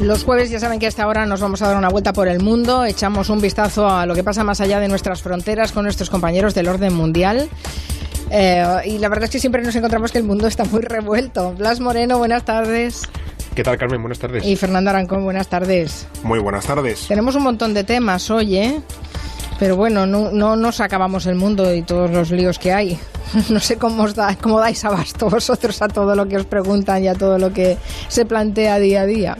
Los jueves ya saben que a esta hora nos vamos a dar una vuelta por el mundo, echamos un vistazo a lo que pasa más allá de nuestras fronteras con nuestros compañeros del orden mundial. Eh, y la verdad es que siempre nos encontramos que el mundo está muy revuelto. Blas Moreno, buenas tardes. ¿Qué tal, Carmen? Buenas tardes. Y Fernando Arancón, buenas tardes. Muy buenas tardes. Tenemos un montón de temas hoy, ¿eh? Pero bueno, no, no nos acabamos el mundo y todos los líos que hay. No sé cómo, os da, cómo dais abasto vosotros a todo lo que os preguntan y a todo lo que se plantea día a día.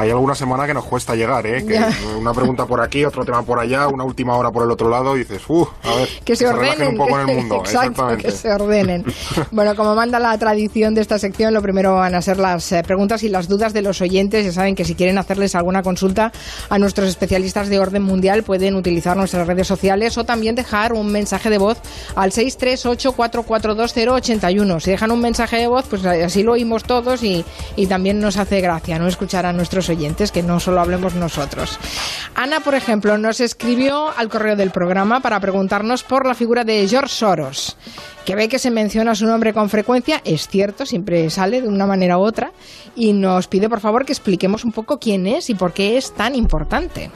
Hay alguna semana que nos cuesta llegar, ¿eh? Que una pregunta por aquí, otro tema por allá, una última hora por el otro lado y dices, uff, a ver, que se, ordenen un poco en el mundo. Exacto, que se ordenen. bueno, como manda la tradición de esta sección, lo primero van a ser las eh, preguntas y las dudas de los oyentes. Ya saben que si quieren hacerles alguna consulta a nuestros especialistas de orden mundial, pueden utilizar nuestras redes sociales o también dejar un mensaje de voz al 638442081. Si dejan un mensaje de voz, pues así lo oímos todos y, y también nos hace gracia no escuchar a nuestros oyentes, que no solo hablemos nosotros. Ana, por ejemplo, nos escribió al correo del programa para preguntarnos por la figura de George Soros, que ve que se menciona su nombre con frecuencia, es cierto, siempre sale de una manera u otra, y nos pide por favor que expliquemos un poco quién es y por qué es tan importante.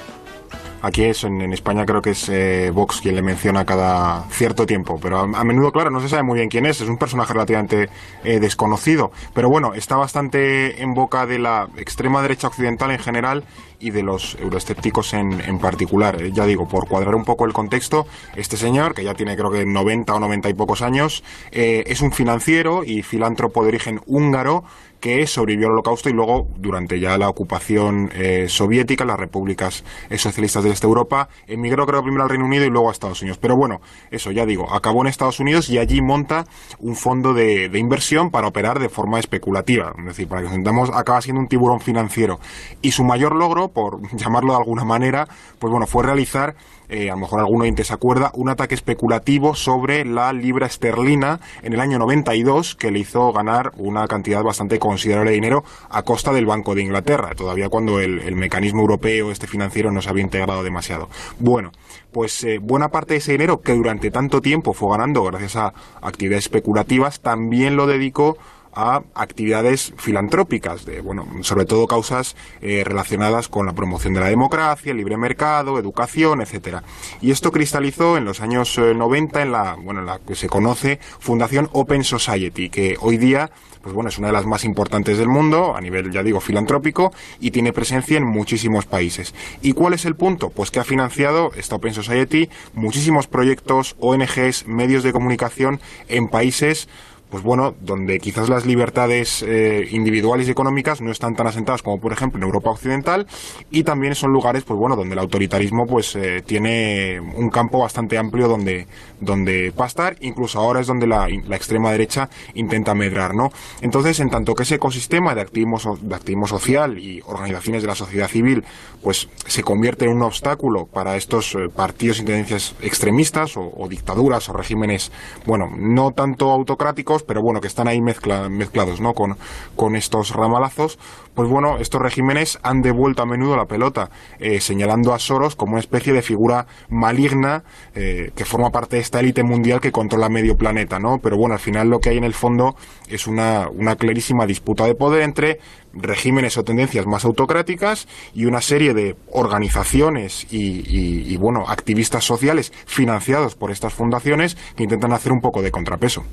Aquí es, en, España creo que es eh, Vox quien le menciona cada cierto tiempo, pero a, menudo, claro, no se sabe muy bien quién es, es un personaje relativamente eh, desconocido, pero bueno, está bastante en boca de la extrema derecha occidental en general y de los euroescépticos en, en particular. Eh, ya digo, por cuadrar un poco el contexto, este señor, que ya tiene creo que 90 o 90 y pocos años, es un financiero y filántropo de origen húngaro que sobrevivió al holocausto y luego, durante ya la ocupación eh, soviética, las repúblicas eh, socialistas de este Europa, emigró creo primero al Reino Unido y luego a Estados Unidos. Pero bueno, eso ya digo, acabó en Estados Unidos y allí monta un fondo de, inversión para operar de forma especulativa. Es decir, para que nos entendamos, acaba siendo un tiburón financiero. Y su mayor logro, por llamarlo de alguna manera, pues bueno, fue realizar eh, a lo mejor alguno se acuerda, un ataque especulativo sobre la libra esterlina en el año 92 que le hizo ganar una cantidad bastante considerable de dinero a costa del Banco de Inglaterra, todavía cuando el, mecanismo europeo, este financiero, no se había integrado demasiado. Bueno, pues eh, buena parte de ese dinero que durante tanto tiempo fue ganando gracias a actividades especulativas, también lo dedicó a actividades filantrópicas, de, bueno, sobre todo causas eh, relacionadas con la promoción de la democracia, el libre mercado, educación, etcétera. Y esto cristalizó en los años 90 eh, en la, bueno, en la que se conoce Fundación Open Society, que hoy día pues bueno, es una de las más importantes del mundo, a nivel, ya digo, filantrópico, y tiene presencia en muchísimos países. ¿Y cuál es el punto? Pues que ha financiado esta Open Society muchísimos proyectos, ONGs, medios de comunicación en países pues bueno, donde quizás las libertades eh, individuales y económicas no están tan asentadas como por ejemplo en Europa Occidental y también son lugares, pues bueno, donde el autoritarismo pues eh, tiene un campo bastante amplio donde, donde pastar, incluso ahora es donde la, extrema derecha intenta medrar, ¿no? Entonces, en tanto que ese ecosistema de activismo, de activismo social y organizaciones de la sociedad civil pues se convierte en un obstáculo para estos eh, partidos y tendencias extremistas o, o dictaduras o regímenes, bueno, no tanto autocráticos, pero bueno, que están ahí mezclados, ¿no? Con, con estos ramalazos, pues bueno, estos regímenes han devuelto a menudo la pelota, eh, señalando a Soros como una especie de figura maligna eh, que forma parte de esta élite mundial que controla medio planeta, ¿no? Pero bueno, al final lo que hay en el fondo es una, una clarísima disputa de poder entre regímenes o tendencias más autocráticas y una serie de organizaciones y, y, bueno, activistas sociales financiados por estas fundaciones que intentan hacer un poco de contrapeso.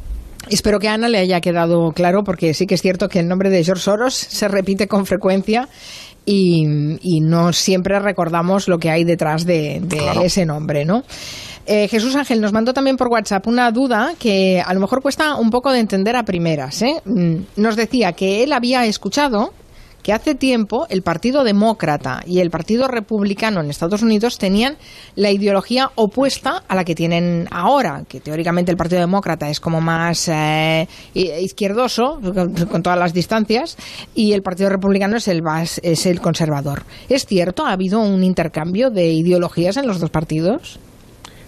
Espero que a Ana le haya quedado claro, porque sí que es cierto que el nombre de George Soros se repite con frecuencia y, no siempre recordamos lo que hay detrás de, ese nombre, ¿no? Eh, Jesús Ángel nos mandó también por WhatsApp una duda que a lo mejor cuesta un poco de entender a primeras. ¿eh? Mm, nos decía que él había escuchado que hace tiempo el Partido Demócrata y el Partido Republicano en Estados Unidos tenían la ideología opuesta a la que tienen ahora, que teóricamente el Partido Demócrata es como más eh, izquierdoso, con, todas las distancias, y el Partido Republicano es el, es el conservador. ¿Es cierto? ¿Ha habido un intercambio de ideologías en los dos partidos?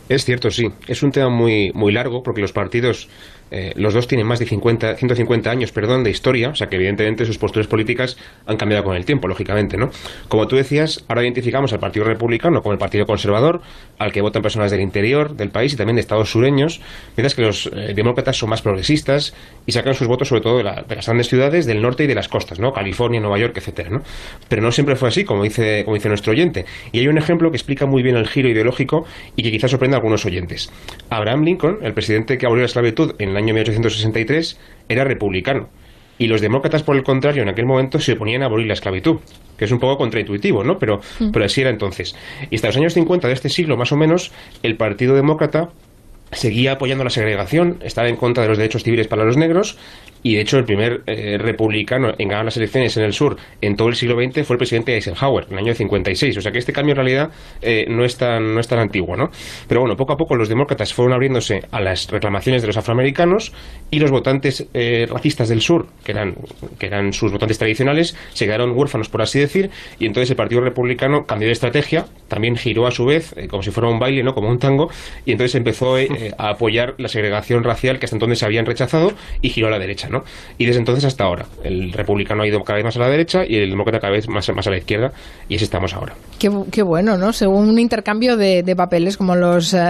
Es cierto, sí. Es un tema muy, muy largo porque los partidos eh, los dos tienen más de 50, 150 años perdón, de historia, o sea que evidentemente sus posturas políticas han cambiado con el tiempo, lógicamente. ¿no? Como tú decías, ahora identificamos al Partido Republicano como el Partido Conservador, al que votan personas del interior del país y también de estados sureños, mientras que los eh, demócratas son más progresistas y sacan sus votos sobre todo de, las grandes ciudades del norte y de las costas, ¿no? California, Nueva York, etcétera, ¿no? Pero no siempre fue así, como dice, como dice nuestro oyente. Y hay un ejemplo que explica muy bien el giro ideológico y que quizás sorprenda a algunos oyentes. Abraham Lincoln, el presidente que abolió la esclavitud en el año 1863, era republicano. Y los demócratas, por el contrario, en aquel momento se oponían a abolir la esclavitud, que es un poco contraintuitivo, ¿no? Pero, mm. pero así era entonces. Y hasta los años 50 de este siglo, más o menos, el Partido Demócrata seguía apoyando la segregación, estaba en contra de los derechos civiles para los negros y de hecho el primer eh, republicano en ganar las elecciones en el sur en todo el siglo XX fue el presidente Eisenhower, en el año 56. O sea que este cambio en realidad eh, no, es tan, no es tan antiguo, ¿no? Pero bueno, poco a poco los demócratas fueron abriéndose a las reclamaciones de los afroamericanos y los votantes eh, racistas del sur, que eran, que eran sus votantes tradicionales, se quedaron huérfanos, por así decir, y entonces el Partido Republicano cambió de estrategia, también giró a su vez, como si fuera un baile, ¿no? Como un tango, y entonces empezó a apoyar la segregación racial que hasta entonces se habían rechazado y giró a la derecha. Y desde entonces hasta ahora, el republicano ha ido cada vez más a la derecha y el demócrata cada vez más, más a la izquierda, y así estamos ahora. Qué, bueno, ¿no? Según un intercambio de, papeles, como los, eh,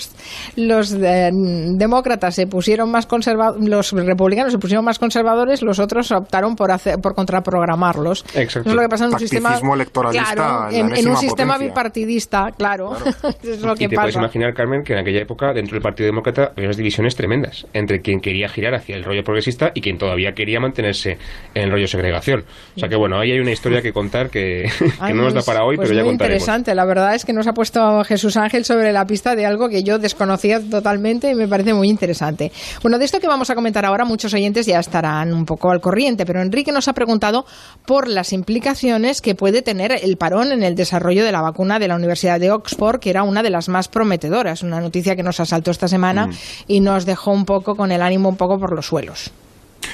los, eh, demócratas se pusieron más conservadores, los republicanos se pusieron más conservadores, los otros optaron por hacer, por contraprogramarlos. Exacto. es lo que pasa en un sistema electoralista en, un sistema bipartidista, claro. es lo que y te puedes imaginar, Carmen, que en aquella época dentro del Partido Demócrata había unas divisiones tremendas entre quien quería girar hacia el rollo progresista y quien todavía quería mantenerse en el rollo segregación. O sea que bueno, ahí hay una historia que contar que, no nos da para hoy, pues pero ya contaremos. interesante, la verdad es que nos ha puesto Jesús Ángel sobre la pista de algo que yo desconocía totalmente y me parece muy interesante. Bueno, de esto que vamos a comentar ahora, muchos oyentes ya estarán un poco al corriente, pero Enrique nos ha preguntado por las implicaciones que puede tener el parón en el desarrollo de la vacuna de la Universidad de Oxford, que era una de las más prometedoras, una noticia que nos asaltó esta semana mm. y nos dejó un poco con el ánimo un poco por los suelos.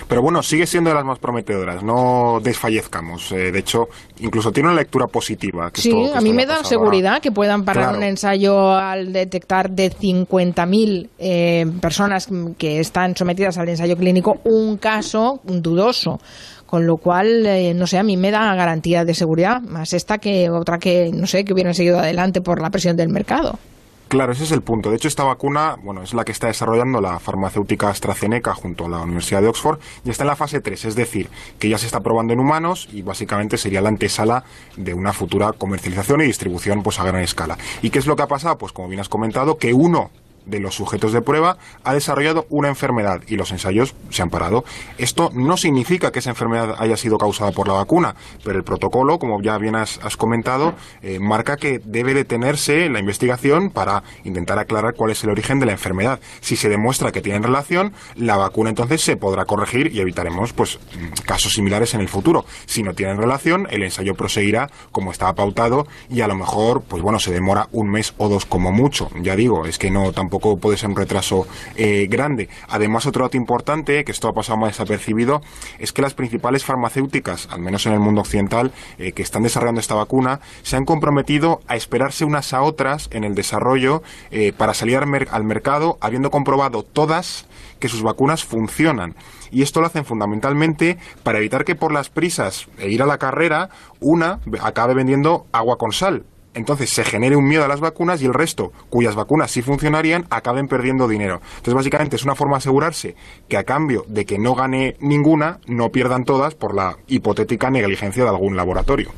Pero bueno, sigue siendo de las más prometedoras, no desfallezcamos. Eh, de hecho, incluso tiene una lectura positiva. sí, a mí me da seguridad que puedan parar un ensayo al detectar de 50.000 eh, personas que están sometidas al ensayo clínico un caso dudoso. Con lo cual, eh, no sé, a mí me da garantía de seguridad, más esta que otra que, no sé, que hubieran seguido adelante por la presión del mercado. Claro, ese es el punto. De hecho, esta vacuna, bueno, es la que está desarrollando la farmacéutica AstraZeneca junto a la Universidad de Oxford y está en la fase 3, es decir, que ya se está probando en humanos y básicamente sería la antesala de una futura comercialización y distribución pues a gran escala. ¿Y qué es lo que ha pasado? Pues como bien has comentado, que uno de los sujetos de prueba ha desarrollado una enfermedad y los ensayos se han parado. Esto no significa que esa enfermedad haya sido causada por la vacuna, pero el protocolo, como ya bien has, comentado, eh, marca que debe detenerse la investigación para intentar aclarar cuál es el origen de la enfermedad. Si se demuestra que tienen relación, la vacuna entonces se podrá corregir y evitaremos pues casos similares en el futuro. Si no tienen relación, el ensayo proseguirá como estaba pautado y a lo mejor, pues bueno, se demora un mes o dos como mucho. Ya digo, es que no tampoco puede ser un retraso eh, grande. Además, otro dato importante, que esto ha pasado más desapercibido, es que las principales farmacéuticas, al menos en el mundo occidental, eh, que están desarrollando esta vacuna, se han comprometido a esperarse unas a otras en el desarrollo eh, para salir al mercado, habiendo comprobado todas que sus vacunas funcionan. Y esto lo hacen fundamentalmente para evitar que por las prisas e ir a la carrera, una acabe vendiendo agua con sal entonces se genere un miedo a las vacunas y el resto, cuyas vacunas sí funcionarían, acaben perdiendo dinero. Entonces, básicamente es una forma de asegurarse que a cambio de que no gane ninguna, no pierdan todas por la hipotética negligencia de algún laboratorio.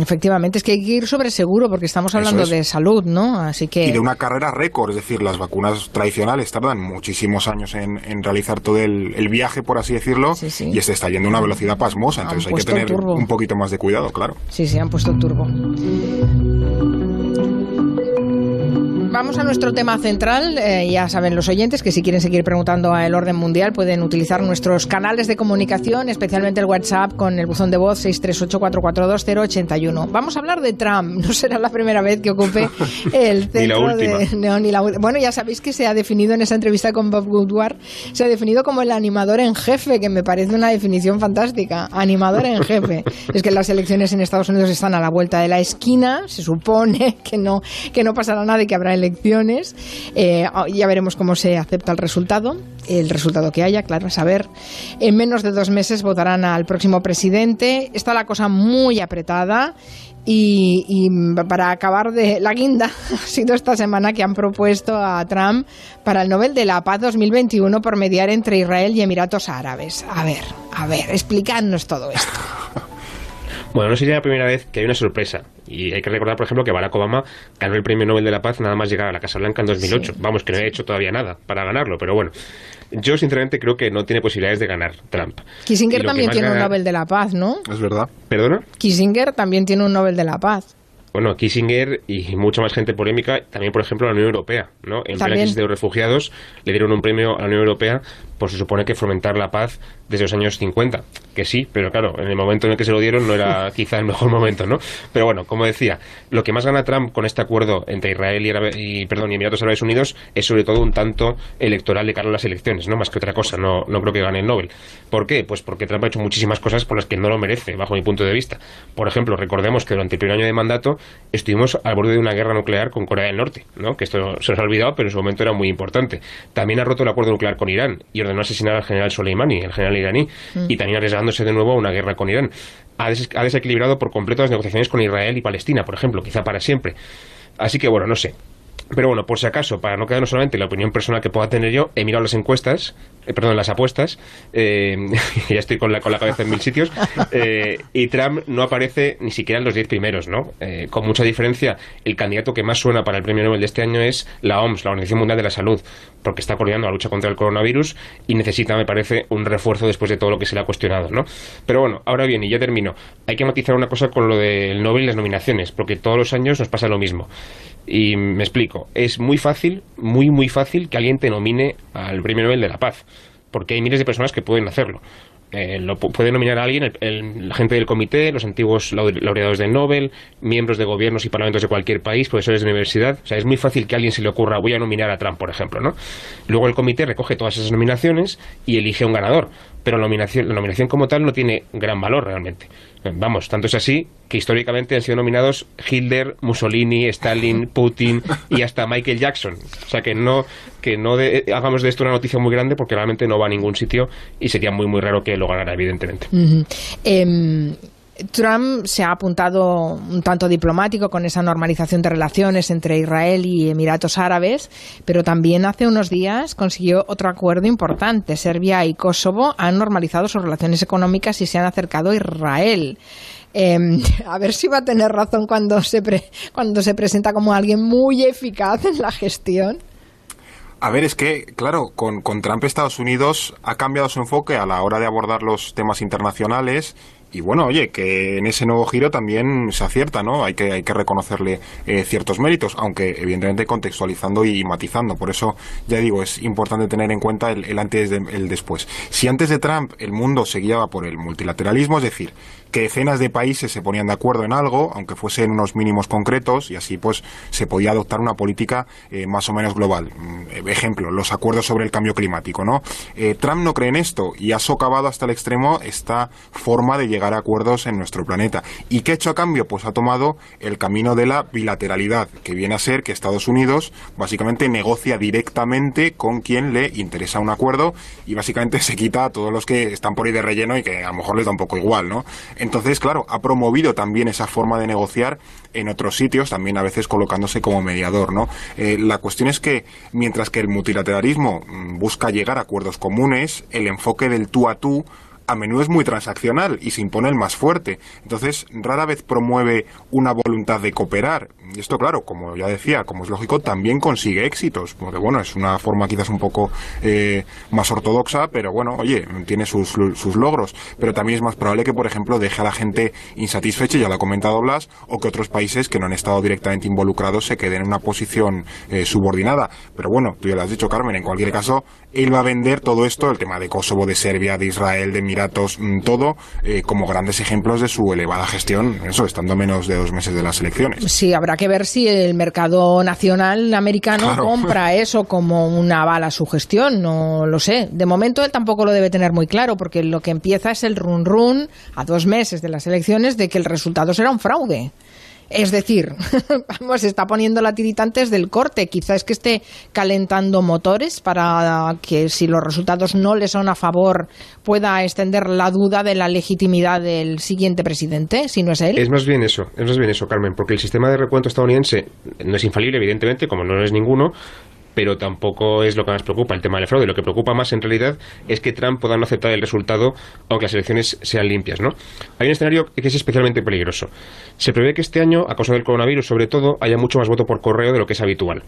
efectivamente, es que hay que ir sobre seguro porque estamos hablando de salud, ¿no? Así que... Y de una carrera récord, es decir, las vacunas tradicionales tardan muchísimos años en, realizar todo el, viaje, por así decirlo, y este está yendo a una velocidad pasmosa, entonces hay que tener un poquito más de cuidado, claro. Sí, sí, han puesto turbo. Vamos a nuestro tema central. Eh, ya saben los oyentes que si quieren seguir preguntando a el orden mundial pueden utilizar nuestros canales de comunicación, especialmente el WhatsApp con el buzón de voz 638442081. Vamos a hablar de Trump. No será la primera vez que ocupe el centro de... Bueno, ya sabéis que se ha definido en esa entrevista con Bob Woodward, se ha definido como el animador en jefe, que me parece una definición fantástica. Animador en jefe. es que las elecciones en Estados Unidos están a la vuelta de la esquina. Se supone que no, que no pasará nada y que habrá elecciones Eh, ya veremos cómo se acepta el resultado, el resultado que haya, claro, a saber. En menos de dos meses votarán al próximo presidente. Está la cosa muy apretada. Y, para acabar de la guinda, ha sido esta semana que han propuesto a Trump para el Nobel de la Paz 2021 por mediar entre Israel y Emiratos Árabes. A ver, a ver, explicadnos todo esto. Bueno, no sería la primera vez que hay una sorpresa. Y hay que recordar, por ejemplo, que Barack Obama ganó el Premio Nobel de la Paz nada más llegar a la Casa Blanca en 2008. Vamos, que no ha hecho todavía nada para ganarlo, pero bueno. Yo, sinceramente, creo que no tiene posibilidades de ganar Trump. Kissinger también tiene un Nobel de la Paz, ¿no? Es verdad. ¿Perdona? Kissinger también tiene un Nobel de la Paz. Bueno, Kissinger y mucha más gente polémica, también por ejemplo la Unión Europea, ¿no? En la crisis de los refugiados le dieron un premio a la Unión Europea por se supone que fomentar la paz desde los años 50, que sí, pero claro, en el momento en el que se lo dieron no era quizá el mejor momento, ¿no? Pero bueno, como decía, lo que más gana Trump con este acuerdo entre Israel y, perdón, y Emiratos Árabes Unidos es sobre todo un tanto electoral de cara a las elecciones, no más que otra cosa, no, no creo que gane el Nobel. ¿Por qué? Pues porque Trump ha hecho muchísimas cosas por las que no lo merece, bajo mi punto de vista. Por ejemplo, recordemos que durante el primer año de mandato estuvimos al borde de una guerra nuclear con Corea del Norte, ¿no? Que esto se nos ha olvidado, pero en su momento era muy importante. También ha roto el acuerdo nuclear con Irán y ordenó asesinar al general Soleimani, el general iraní, mm. y también arriesgándose de nuevo a una guerra con Irán. Ha, ha desequilibrado por completo las negociaciones con Israel y Palestina, por ejemplo, quizá para siempre. Así que bueno, no sé. Pero bueno, por si acaso, para no quedarnos solamente la opinión personal que pueda tener yo, he mirado las encuestas, eh, perdón, las apuestas, eh, ya estoy con la, con la cabeza en mil sitios, eh, y Trump no aparece ni siquiera en los diez primeros, ¿no? con mucha diferencia, el candidato que más suena para el premio Nobel de este año es la OMS, la Organización Mundial de la Salud, porque está coordinando la lucha contra el coronavirus y necesita, me parece, un refuerzo después de todo lo que se le ha cuestionado, ¿no? Pero bueno, ahora bien, y ya termino, hay que matizar una cosa con lo del Nobel y las nominaciones, porque todos los años nos pasa lo mismo. Y me explico, es muy fácil, muy, muy fácil que alguien te nomine al Premio Nobel de la Paz, porque hay miles de personas que pueden hacerlo. Eh, lo puede nominar a alguien, la gente del comité, los antiguos laureados del Nobel, miembros de gobiernos y parlamentos de cualquier país, profesores de universidad. O sea, es muy fácil que a alguien se le ocurra, voy a nominar a Trump, por ejemplo, ¿no? Luego el comité recoge todas esas nominaciones y elige un ganador. Pero la nominación, la nominación como tal no tiene gran valor realmente. Vamos, tanto es así que históricamente han sido nominados Hitler, Mussolini, Stalin, Putin y hasta Michael Jackson. O sea que no que no hagamos de esto una noticia muy grande porque realmente no va a ningún sitio y sería muy muy raro que lo ganara evidentemente. Em, Trump se ha apuntado un tanto diplomático con esa normalización de relaciones entre Israel y Emiratos Árabes, pero también hace unos días consiguió otro acuerdo importante. Serbia y Kosovo han normalizado sus relaciones económicas y se han acercado a Israel. Em, a ver si va a tener razón cuando se, cuando se presenta como alguien muy eficaz en la gestión. A ver, es que, claro, con, con Trump Estados Unidos ha cambiado su enfoque a la hora de abordar los temas internacionales y bueno, oye, que en ese nuevo giro también se acierta, ¿no? Hay que, hay que reconocerle eh, ciertos méritos, aunque evidentemente contextualizando y matizando. Por eso, ya digo, es importante tener en cuenta el, antes y el después. Si antes de Trump el mundo se guiaba por el multilateralismo, es decir, que decenas de países se ponían de acuerdo en algo, aunque fuese en unos mínimos concretos, y así pues se podía adoptar una política eh, más o menos global. Mm, ejemplo, los acuerdos sobre el cambio climático, ¿no? Eh, Trump no cree en esto y ha socavado hasta el extremo esta forma de llegar a acuerdos en nuestro planeta. ¿Y qué ha hecho a cambio? Pues ha tomado el camino de la bilateralidad, que viene a ser que Estados Unidos básicamente negocia directamente con quien le interesa un acuerdo y básicamente se quita a todos los que están por ahí de relleno y que a lo mejor les da un poco igual, ¿no? Entonces, claro, ha promovido también esa forma de negociar en otros sitios, también a veces colocándose como mediador, ¿no? Eh, la cuestión es que, mientras que el multilateralismo mm, busca llegar a acuerdos comunes, el enfoque del tú a tú a menudo es muy transaccional y se impone el más fuerte. Entonces, rara vez promueve una voluntad de cooperar. Y esto, claro, como ya decía, como es lógico, también consigue éxitos. Porque, bueno, es una forma quizás un poco eh, más ortodoxa, pero bueno, oye, tiene sus, sus logros. Pero también es más probable que, por ejemplo, deje a la gente insatisfecha, ya lo ha comentado Blas, o que otros países que no han estado directamente involucrados se queden en una posición eh, subordinada. Pero bueno, tú ya lo has dicho, Carmen, en cualquier caso, él va a vender todo esto, el tema de Kosovo, de Serbia, de Israel, de Emiratos, mm, todo, eh, como grandes ejemplos de su elevada gestión, eso, estando menos de dos meses de las elecciones. Sí, habrá que ver si el mercado nacional americano compra eso como una bala a su gestión, no lo sé. De momento él tampoco lo debe tener muy claro, porque lo que empieza es el run run a dos meses de las elecciones de que el resultado será un fraude. Es decir, vamos, está poniendo la tirita antes del corte. Quizás es que esté calentando motores para que si los resultados no le son a favor pueda extender la duda de la legitimidad del siguiente presidente, si no es él. Es más bien eso, es más bien eso, Carmen, porque el sistema de recuento estadounidense no es infalible, evidentemente, como no es ninguno, pero tampoco es lo que más preocupa el tema del fraude. Lo que preocupa más en realidad es que Trump pueda no aceptar el resultado aunque las elecciones sean limpias. ¿no? Hay un escenario que es especialmente peligroso. Se prevé que este año, a causa del coronavirus sobre todo, haya mucho más voto por correo de lo que es habitual.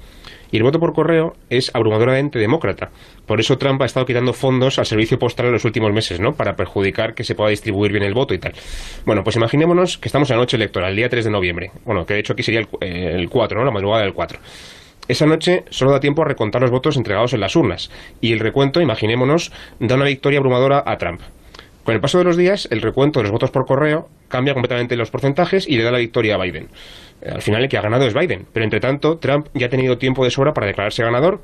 Y el voto por correo es abrumadoramente demócrata. Por eso Trump ha estado quitando fondos al servicio postal en los últimos meses, ¿no? Para perjudicar que se pueda distribuir bien el voto y tal. Bueno, pues imaginémonos que estamos en la noche electoral, el día 3 de noviembre. Bueno, que de hecho aquí sería el, el 4, ¿no? La madrugada del 4. Esa noche solo da tiempo a recontar los votos entregados en las urnas, y el recuento, imaginémonos, da una victoria abrumadora a Trump. Con el paso de los días, el recuento de los votos por correo cambia completamente los porcentajes y le da la victoria a Biden. Al final el que ha ganado es Biden, pero entre tanto Trump ya ha tenido tiempo de sobra para declararse ganador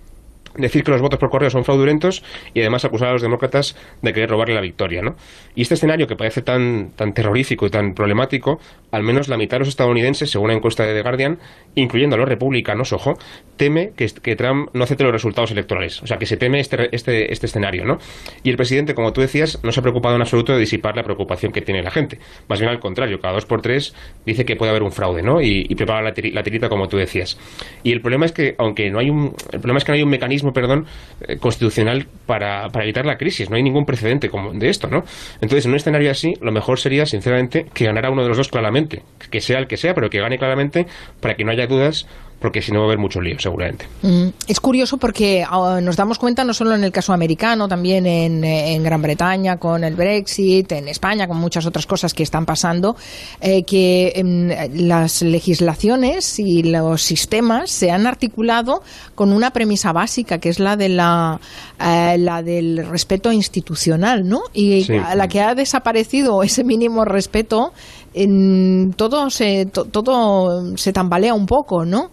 decir que los votos por correo son fraudulentos y además acusar a los demócratas de querer robarle la victoria. ¿no? Y este escenario que parece tan, tan terrorífico y tan problemático, al menos la mitad de los estadounidenses, según la encuesta de The Guardian, incluyendo a los republicanos, ojo, teme que, que Trump no acepte los resultados electorales. O sea, que se teme este, este, este escenario. ¿no? Y el presidente, como tú decías, no se ha preocupado en absoluto de disipar la preocupación que tiene la gente. Más bien al contrario, cada dos por tres dice que puede haber un fraude ¿no? y, prepara la, la tirita, como tú decías. Y el problema es que, aunque no hay un, el problema es que no hay un mecanismo perdón, eh, constitucional para, para, evitar la crisis. No hay ningún precedente como de esto, ¿no? Entonces, en un escenario así, lo mejor sería, sinceramente, que ganara uno de los dos claramente, que sea el que sea, pero que gane claramente para que no haya dudas porque si no va a haber mucho lío, seguramente. Mm, es curioso porque ah, nos damos cuenta no solo en el caso americano, también en, en, Gran Bretaña con el Brexit, en España con muchas otras cosas que están pasando, eh, que eh, las legislaciones y los sistemas se han articulado con una premisa básica, que es la de la, eh, la del respeto institucional, ¿no? Y sí, a la que ha desaparecido ese mínimo respeto en todo se todo se tambalea un poco, ¿no?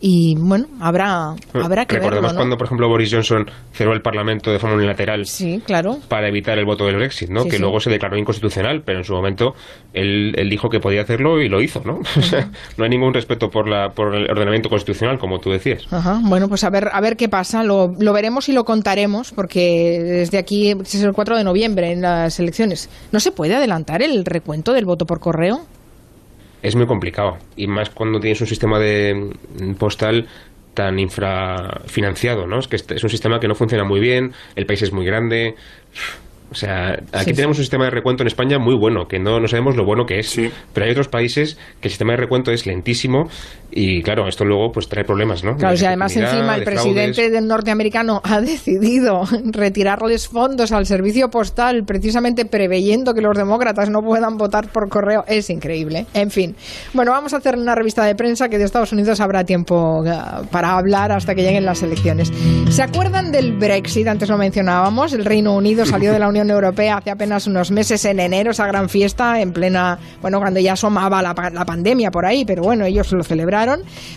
Y bueno, habrá, habrá que Recordemos verlo, ¿no? cuando, por ejemplo, Boris Johnson cerró el Parlamento de forma unilateral sí, claro. para evitar el voto del Brexit, ¿no? Sí, que sí. luego se declaró inconstitucional, pero en su momento él, él dijo que podía hacerlo y lo hizo, ¿no? O sea, no hay ningún respeto por, la, por el ordenamiento constitucional, como tú decías. Ajá, bueno, pues a ver, a ver qué pasa. Lo, lo veremos y lo contaremos, porque desde aquí es el 4 de noviembre en las elecciones. ¿No se puede adelantar el recuento del voto por correo? Es muy complicado. Y más cuando tienes un sistema de mm, postal tan infrafinanciado, ¿no? Es que este es un sistema que no funciona muy bien, el país es muy grande. O sea, aquí Sí, tenemos sí. un sistema de recuento en España muy bueno, que no, no sabemos lo bueno que es. Sí. Pero hay otros países que el sistema de recuento es lentísimo y, claro, esto luego pues trae problemas, ¿no? Claro, De si además encima el de presidente del norteamericano ha decidido retirarles fondos al servicio postal precisamente preveyendo que los demócratas no puedan votar por correo, es increíble. En fin, bueno, vamos a hacer una revista de prensa que de Estados Unidos habrá tiempo eh, para hablar hasta que lleguen las elecciones. ¿Se acuerdan del Brexit? Antes lo mencionábamos, el Reino Unido salió de la Unión Europea hace apenas unos meses en enero, esa gran fiesta en plena, bueno, cuando ya asomaba la, la pandemia por ahí, pero bueno, ellos lo celebraron.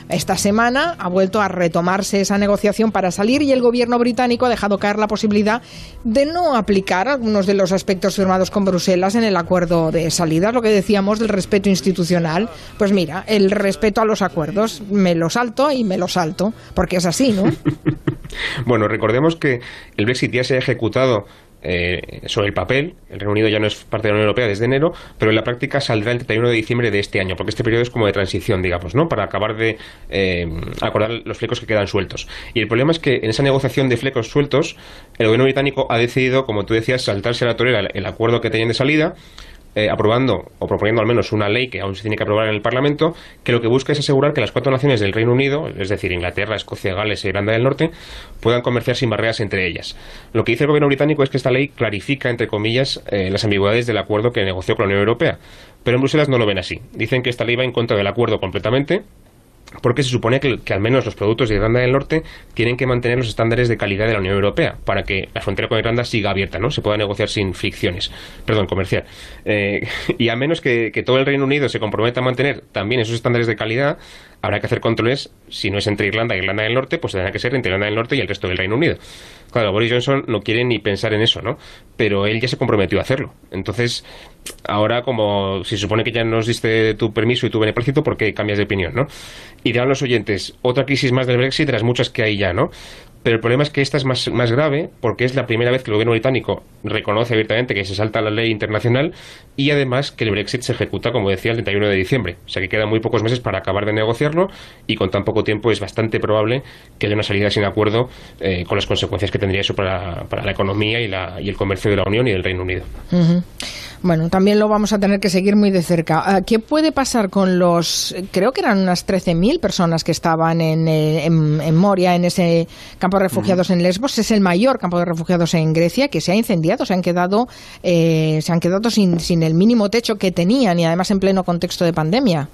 Esta semana ha vuelto a retomarse esa negociación para salir y el gobierno británico ha dejado caer la posibilidad de no aplicar algunos de los aspectos firmados con Bruselas en el acuerdo de salida, lo que decíamos del respeto institucional. Pues mira, el respeto a los acuerdos, me lo salto y me lo salto, porque es así, ¿no? Bueno, recordemos que el Brexit ya se ha ejecutado eh, sobre el papel. El Reino Unido ya no es parte de la Unión Europea desde enero, pero en la práctica saldrá el 31 de diciembre de este año, porque este periodo es como de transición, digamos, ¿no? Para acabar de eh, acordar los flecos que quedan sueltos. Y el problema es que en esa negociación de flecos sueltos, el gobierno británico ha decidido, como tú decías, saltarse a la torera el, acuerdo que tenían de salida. Eh, aprobando o proponiendo al menos una ley que aún se tiene que aprobar en el Parlamento, que lo que busca es asegurar que las cuatro naciones del Reino Unido, es decir, Inglaterra, Escocia, Gales e Irlanda del Norte, puedan comerciar sin barreras entre ellas. Lo que dice el gobierno británico es que esta ley clarifica, entre comillas, eh, las ambigüedades del acuerdo que negoció con la Unión Europea. Pero en Bruselas no lo ven así. Dicen que esta ley va en contra del acuerdo completamente porque se supone que, al menos los productos de Irlanda del Norte tienen que mantener los estándares de calidad de la Unión Europea para que la frontera con Irlanda siga abierta, ¿no? Se pueda negociar sin fricciones, perdón, comercial. Eh, y a menos que, que todo el Reino Unido se comprometa a mantener también esos estándares de calidad, habrá que hacer controles, si no es entre Irlanda e Irlanda del Norte, pues tendrá que ser entre Irlanda del Norte y el resto del Reino Unido. Claro, Boris Johnson no quiere ni pensar en eso, ¿no? pero él ya se comprometió a hacerlo. Entonces, ahora como se supone que ya nos diste tu permiso y tu beneplácito, ¿por qué cambias de opinión, no? Y dirán los oyentes, otra crisis más del Brexit de las muchas que hay ya, ¿no? Pero el problema es que esta es más, más grave porque es la primera vez que el gobierno británico reconoce abiertamente que se salta la ley internacional y además que el Brexit se ejecuta, como decía, el 31 de diciembre. O sea que quedan muy pocos meses para acabar de negociarlo y con tan poco tiempo es bastante probable que haya una salida sin acuerdo eh, con las consecuencias que tendría eso para, para la economía y, la, y, el comercio de la Unión y del Reino Unido. Bueno, también lo vamos a tener que seguir muy de cerca. Ah, ¿Qué puede pasar con los, creo que eran unas 13.000 personas que estaban en, eh, en, en, Moria, en ese campo de refugiados en Lesbos? Es el mayor campo de refugiados en Grecia que se ha incendiado, se han quedado, eh, se han quedado sin, sin el mínimo techo que tenían y además en pleno contexto de pandemia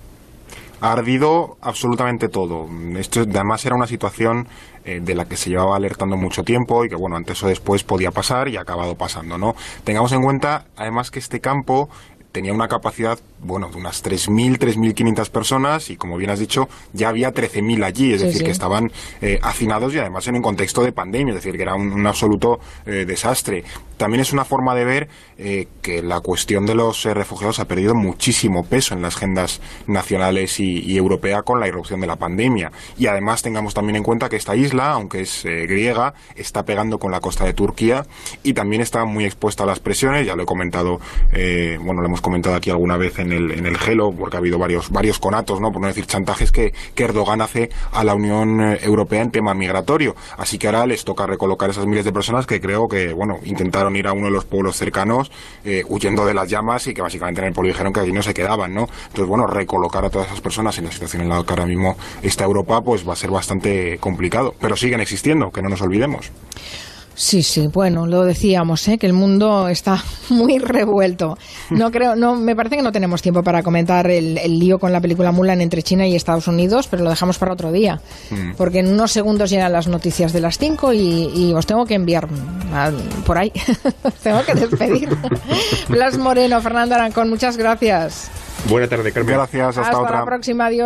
ha ardido absolutamente todo. Esto además era una situación eh, de la que se llevaba alertando mucho tiempo y que bueno, antes o después podía pasar y ha acabado pasando, ¿no? Tengamos en cuenta además que este campo tenía una capacidad, bueno, de unas 3.000, 3.500 personas y, como bien has dicho, ya había 13.000 allí, es sí, decir, sí. que estaban eh, hacinados y además en un contexto de pandemia, es decir, que era un, un absoluto eh, desastre. También es una forma de ver eh, que la cuestión de los eh, refugiados ha perdido muchísimo peso en las agendas nacionales y, y, europea con la irrupción de la pandemia. Y además tengamos también en cuenta que esta isla, aunque es griega, está pegando con la costa de Turquía y también está muy expuesta a las presiones, ya lo he comentado, bueno, lo hemos comentado aquí alguna vez en el, en el Gelo, porque ha habido varios, varios conatos, ¿no? por no decir chantajes que, Erdogan hace a la Unión Europea en tema migratorio. Así que ahora les toca recolocar esas miles de personas que creo que, bueno, intentaron ir a uno de los pueblos cercanos eh, huyendo de las llamas y que básicamente en el pueblo dijeron que allí no se quedaban, ¿no? Entonces, bueno, recolocar a todas esas personas en la situación en la que ahora mismo está Europa, pues va a ser bastante complicado. Pero siguen existiendo, que no nos olvidemos. Sí, sí, bueno, lo decíamos, ¿eh? que el mundo está muy revuelto. No creo, no, me parece que no tenemos tiempo para comentar el, el lío con la película Mulan entre China y Estados Unidos, pero lo dejamos para otro día, mm. porque en unos segundos llegan las noticias de las 5 y, y, os tengo que enviar a, por ahí, tengo que despedir. Blas Moreno, Fernando Arancón, muchas gracias. Buena tarde, Carmen. Gracias, hasta, hasta otra. la próxima, adiós.